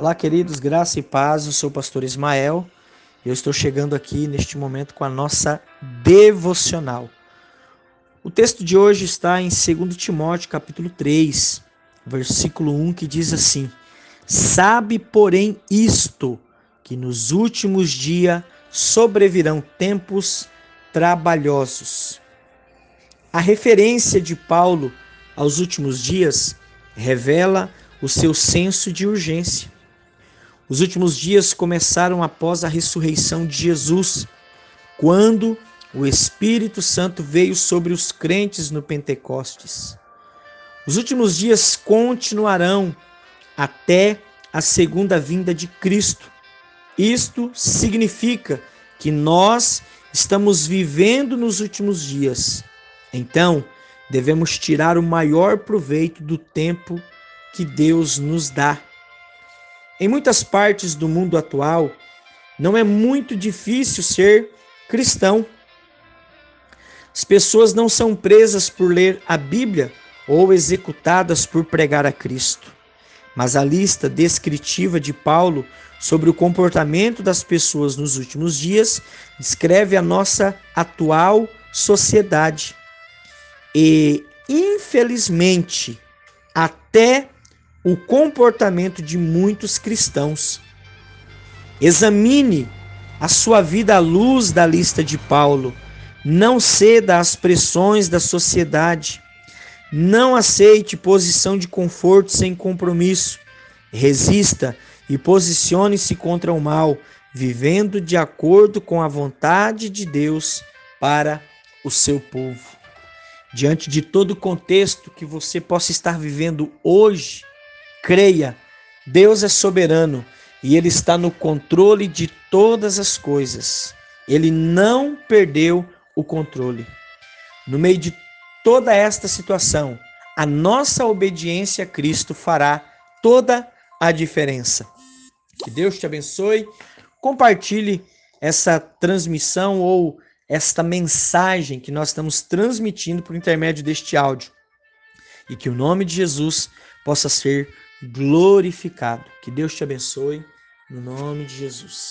Olá, queridos, graça e paz. Eu sou o pastor Ismael e eu estou chegando aqui neste momento com a nossa devocional. O texto de hoje está em 2 Timóteo, capítulo 3, versículo 1, que diz assim: Sabe, porém, isto, que nos últimos dias sobrevirão tempos trabalhosos. A referência de Paulo aos últimos dias revela o seu senso de urgência. Os últimos dias começaram após a ressurreição de Jesus, quando o Espírito Santo veio sobre os crentes no Pentecostes. Os últimos dias continuarão até a segunda vinda de Cristo. Isto significa que nós estamos vivendo nos últimos dias. Então, devemos tirar o maior proveito do tempo que Deus nos dá. Em muitas partes do mundo atual, não é muito difícil ser cristão. As pessoas não são presas por ler a Bíblia ou executadas por pregar a Cristo. Mas a lista descritiva de Paulo sobre o comportamento das pessoas nos últimos dias descreve a nossa atual sociedade. E, infelizmente, até o comportamento de muitos cristãos. Examine a sua vida à luz da lista de Paulo. Não ceda às pressões da sociedade. Não aceite posição de conforto sem compromisso. Resista e posicione-se contra o mal, vivendo de acordo com a vontade de Deus para o seu povo. Diante de todo o contexto que você possa estar vivendo hoje, Creia, Deus é soberano e Ele está no controle de todas as coisas. Ele não perdeu o controle. No meio de toda esta situação, a nossa obediência a Cristo fará toda a diferença. Que Deus te abençoe. Compartilhe essa transmissão ou esta mensagem que nós estamos transmitindo por intermédio deste áudio. E que o nome de Jesus possa ser glorificado. Que Deus te abençoe, no nome de Jesus.